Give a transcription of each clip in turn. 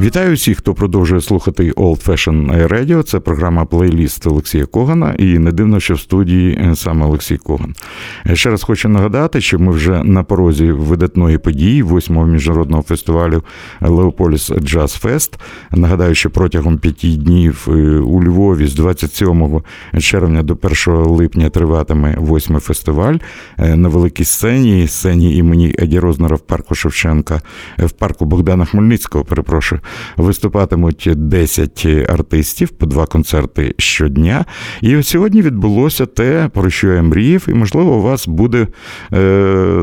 Вітаю всіх, хто продовжує слухати Old Fashion Radio. Це програма плейліст Олексія Когана. І не дивно, що в студії е, саме Олексій Коган. Е, ще раз хочу нагадати, що ми вже на порозі видатної події, восьмого міжнародного фестивалю Леополіс Джаз Фест. Нагадаю, що протягом п'яти днів е, у Львові з 27 червня до 1 липня триватиме восьмий фестиваль на великій сцені, сцені імені Еді Рознера в парку Шевченка, в парку Богдана Хмельницького. Перепрошую виступатимуть 10 артистів по два концерти щодня. І сьогодні відбулося те, про що я мріяв, і, можливо, у вас буде, е,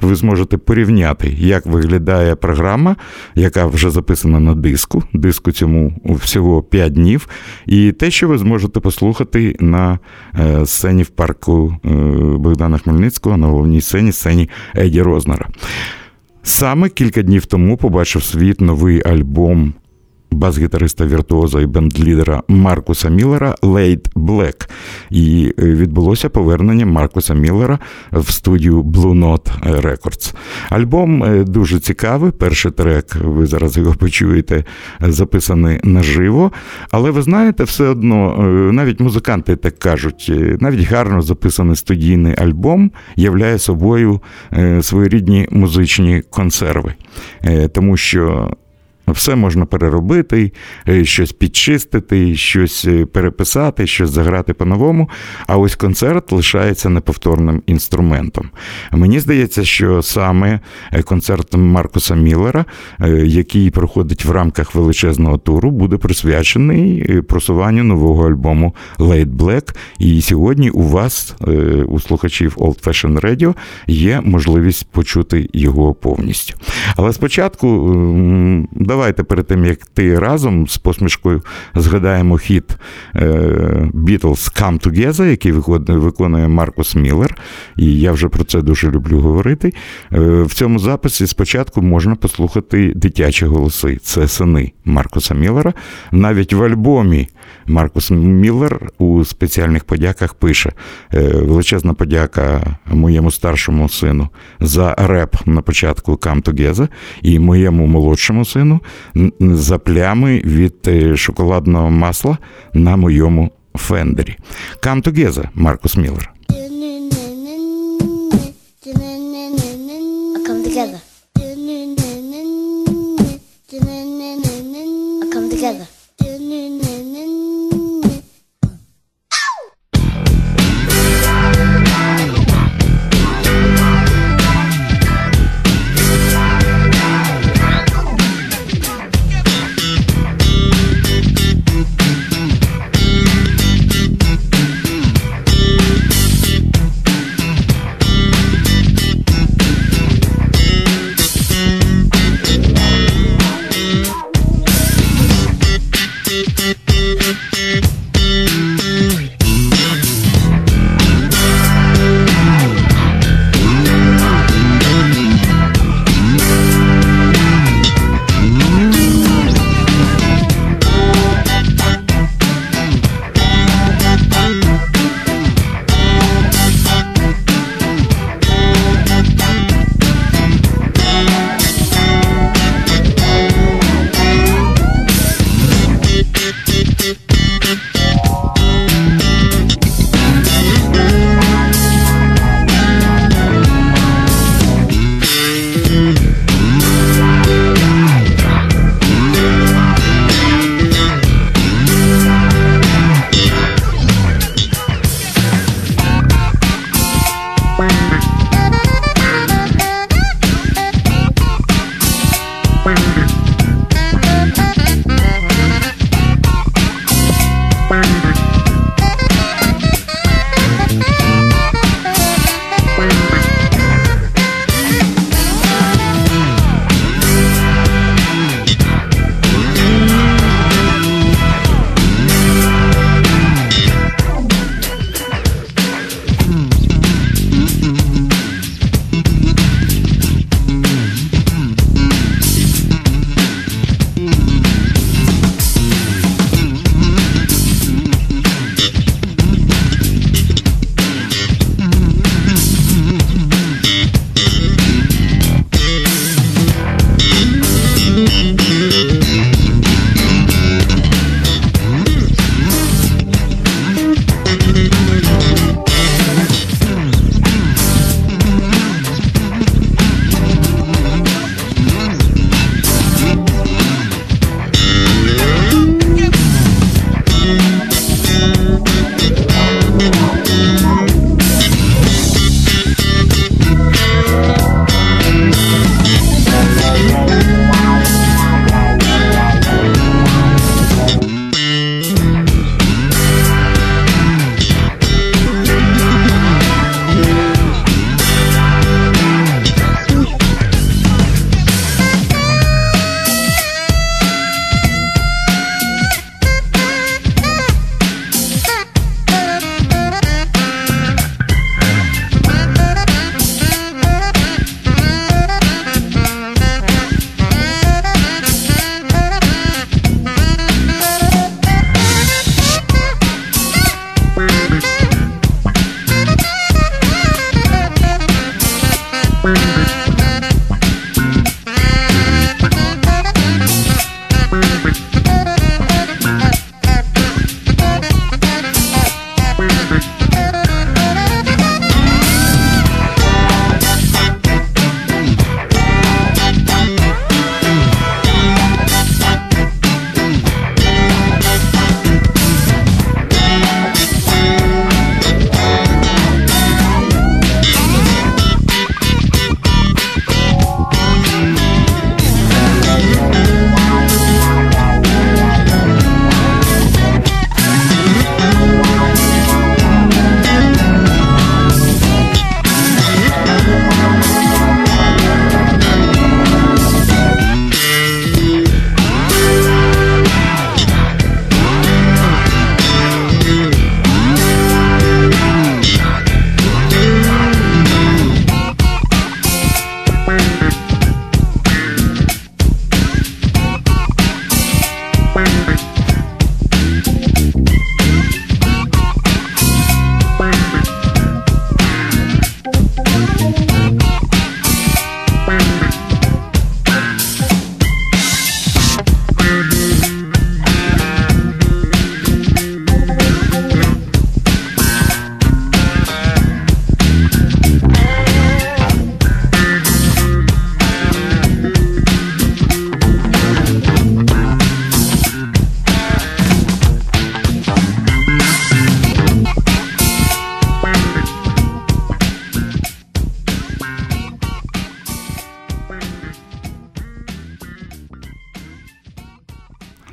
ви зможете порівняти, як виглядає програма, яка вже записана на диску. Диску цьому всього 5 днів. І те, що ви зможете послухати на е, сцені в парку е, Богдана Хмельницького, на головній сцені, сцені Еді Рознера. Саме кілька днів тому побачив світ новий альбом бас-гітариста віртуоза і бендлідера Маркуса Міллера Лейд Блек. І е, відбулося повернення Маркуса Міллера в студію Blue Note Records. Альбом е, дуже цікавий. Перший трек, ви зараз його почуєте, записаний наживо. Але ви знаєте, все одно, е, навіть музиканти так кажуть, навіть гарно записаний студійний альбом являє собою своєрідні музичні консерви. Тому що все можна переробити, е, щось підчистити, щось е, переписати, щось заграти по-новому. А ось концерт лишається неповторним інструментом. Мені здається, що саме е, концерт Маркуса Міллера, який проходить в рамках величезного туру, буде присвячений просуванню нового альбому Late Black. І сьогодні у вас, у слухачів Old Fashion Radio, є можливість почути його повністю. Але спочатку давайте давайте перед тим як ти разом з посмішкою згадаємо хіт е, Beatles Come Together, який виконує Маркус Міллер. І я вже про це дуже люблю говорити. Е, в цьому записі спочатку можна послухати дитячі голоси. Це сини Маркуса Міллера. Навіть в альбомі Маркус Міллер у спеціальних подяках пише: е, величезна подяка моєму старшому сину за реп на початку Come Together і моєму молодшому сину за плями від е, шоколадного масла на моєму фендері. Come together, Маркус Міллер.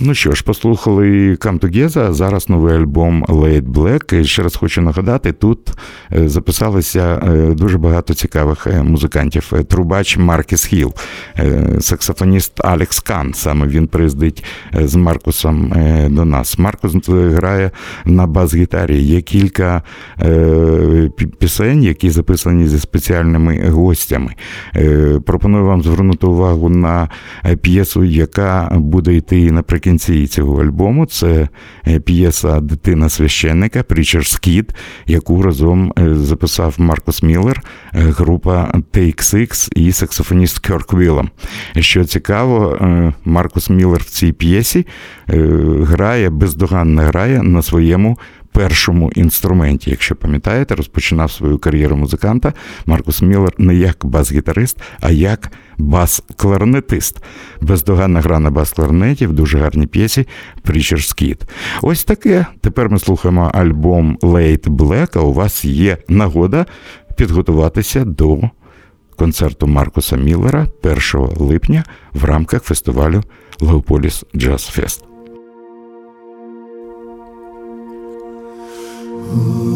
Ну що ж, послухали Come Together, зараз новий альбом Late Black. Ще раз хочу нагадати, тут е, записалися е, дуже багато цікавих е, музикантів. Трубач Маркіс Хіл, саксофоніст Алекс Кан. Саме він приїздить з Маркусом до нас. Маркус грає на бас-гітарі. Є кілька пісень, які записані зі спеціальними гостями. Пропоную вам звернути увагу на п'єсу, яка буде йти наприкінці цього альбому. Це е, п'єса Дитина священника Preacher's Kid, яку разом е, записав Маркус Міллер, е, група Take Six і саксофоніст Керк Віллам. Що цікаво, Маркус Міллер в цій п'єсі грає, бездоганно грає на своєму першому інструменті. Якщо пам'ятаєте, розпочинав свою кар'єру музиканта Маркус Міллер не як бас-гітарист, а як бас-кларнетист. Бездоганна гра на бас-кларнеті в дуже гарній п'єсі Preacher's Kid. Ось таке. Тепер ми слухаємо альбом Laid Black, а у вас є нагода підготуватися до концерту Маркуса Міллера 1 липня в рамках фестивалю Леополіс Джаз Фест. Ooh.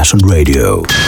Fashion Radio.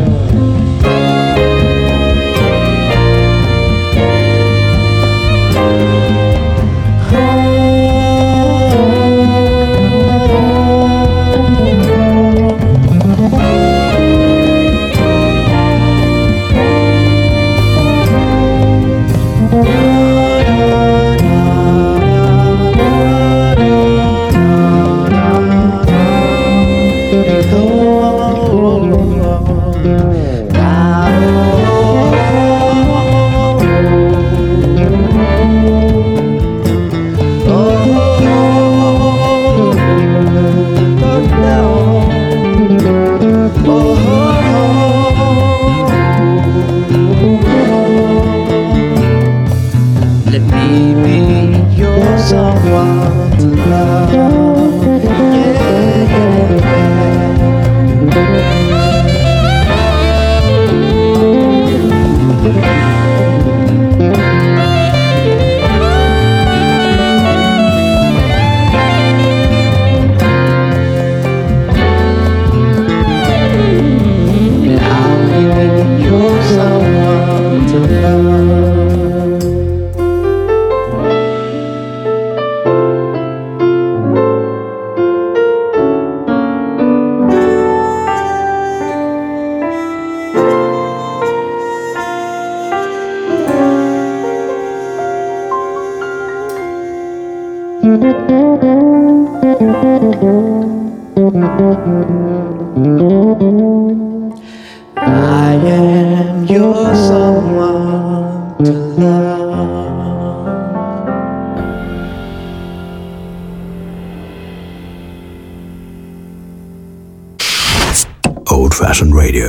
Oh. Old Fashioned Radio.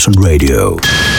Passion Radio.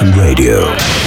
Radio.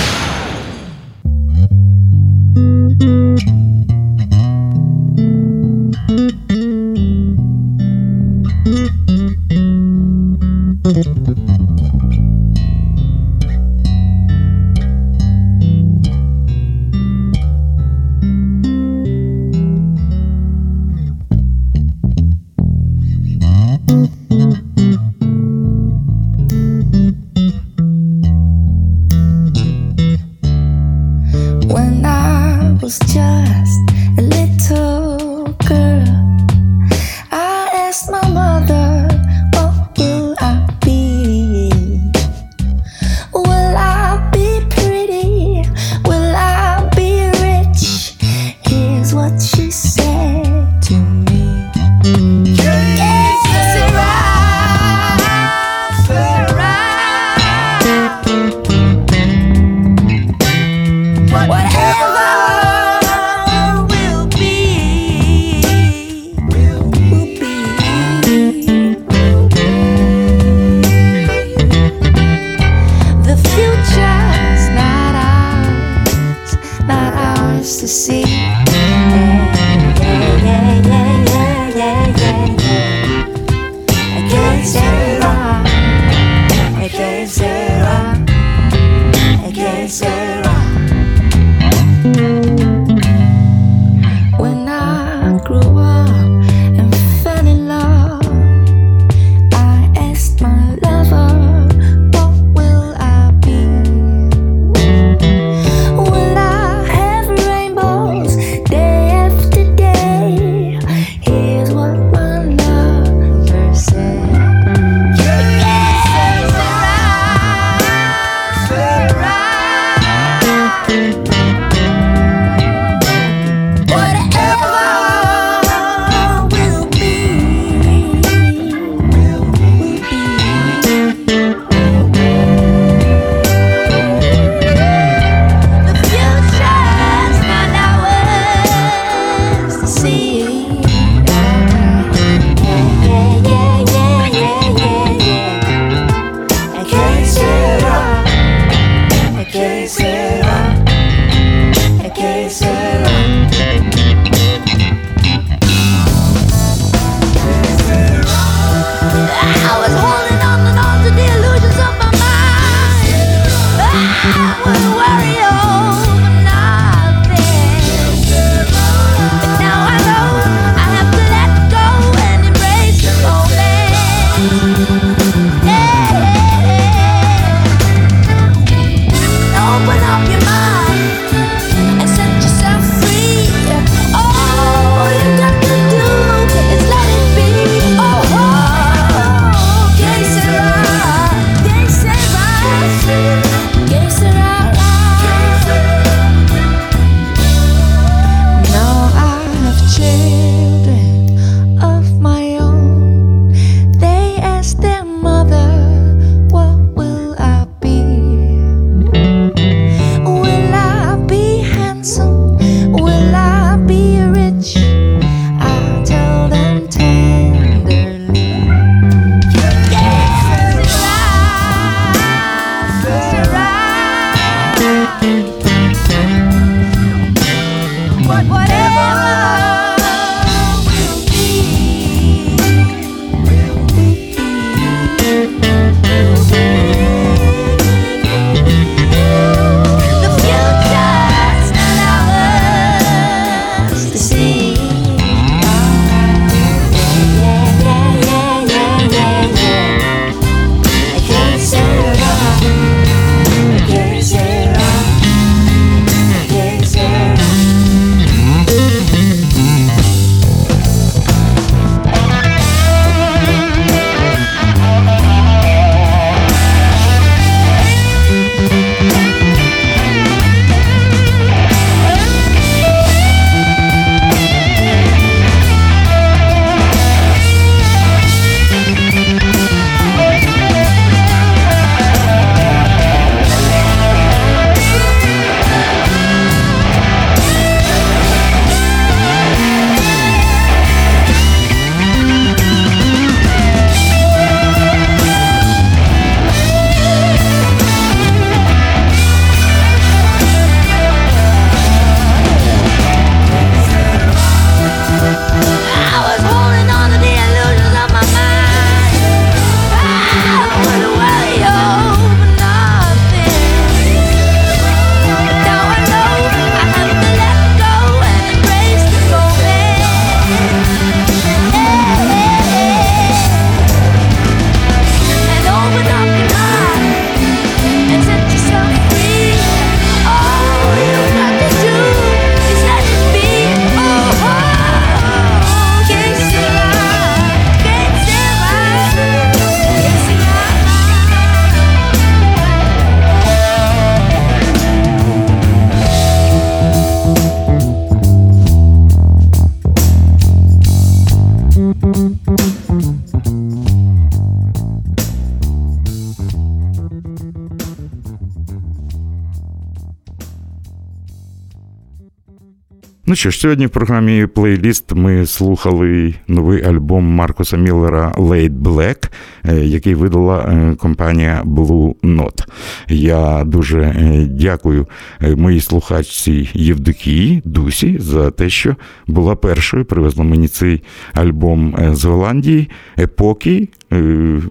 Що ж, сьогодні в програмі плейліст ми слухали новий альбом Маркуса Міллера Late Black, е, який видала е, компанія Blue Note. Я дуже е, дякую моїй слухачці Євдокії Дусі за те, що була першою, привезла мені цей альбом з Голландії. Епокі, е,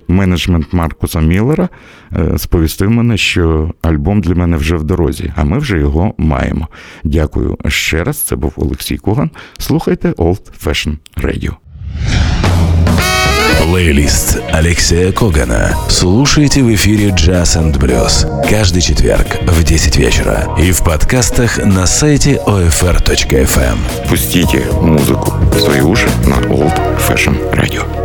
менеджмент Маркуса Міллера е, сповістив мене, що альбом для мене вже в дорозі, а ми вже його маємо. Дякую ще раз. Це був Олексій Коган. Слухайте Old Fashion Radio. Плейлист Алексея Когана. Слушайте в эфире Jazz and Blues каждый четверг в 10 вечера и в подкастах на сайте OFR.FM. Пустите музыку в свои уши на Old Fashion Radio.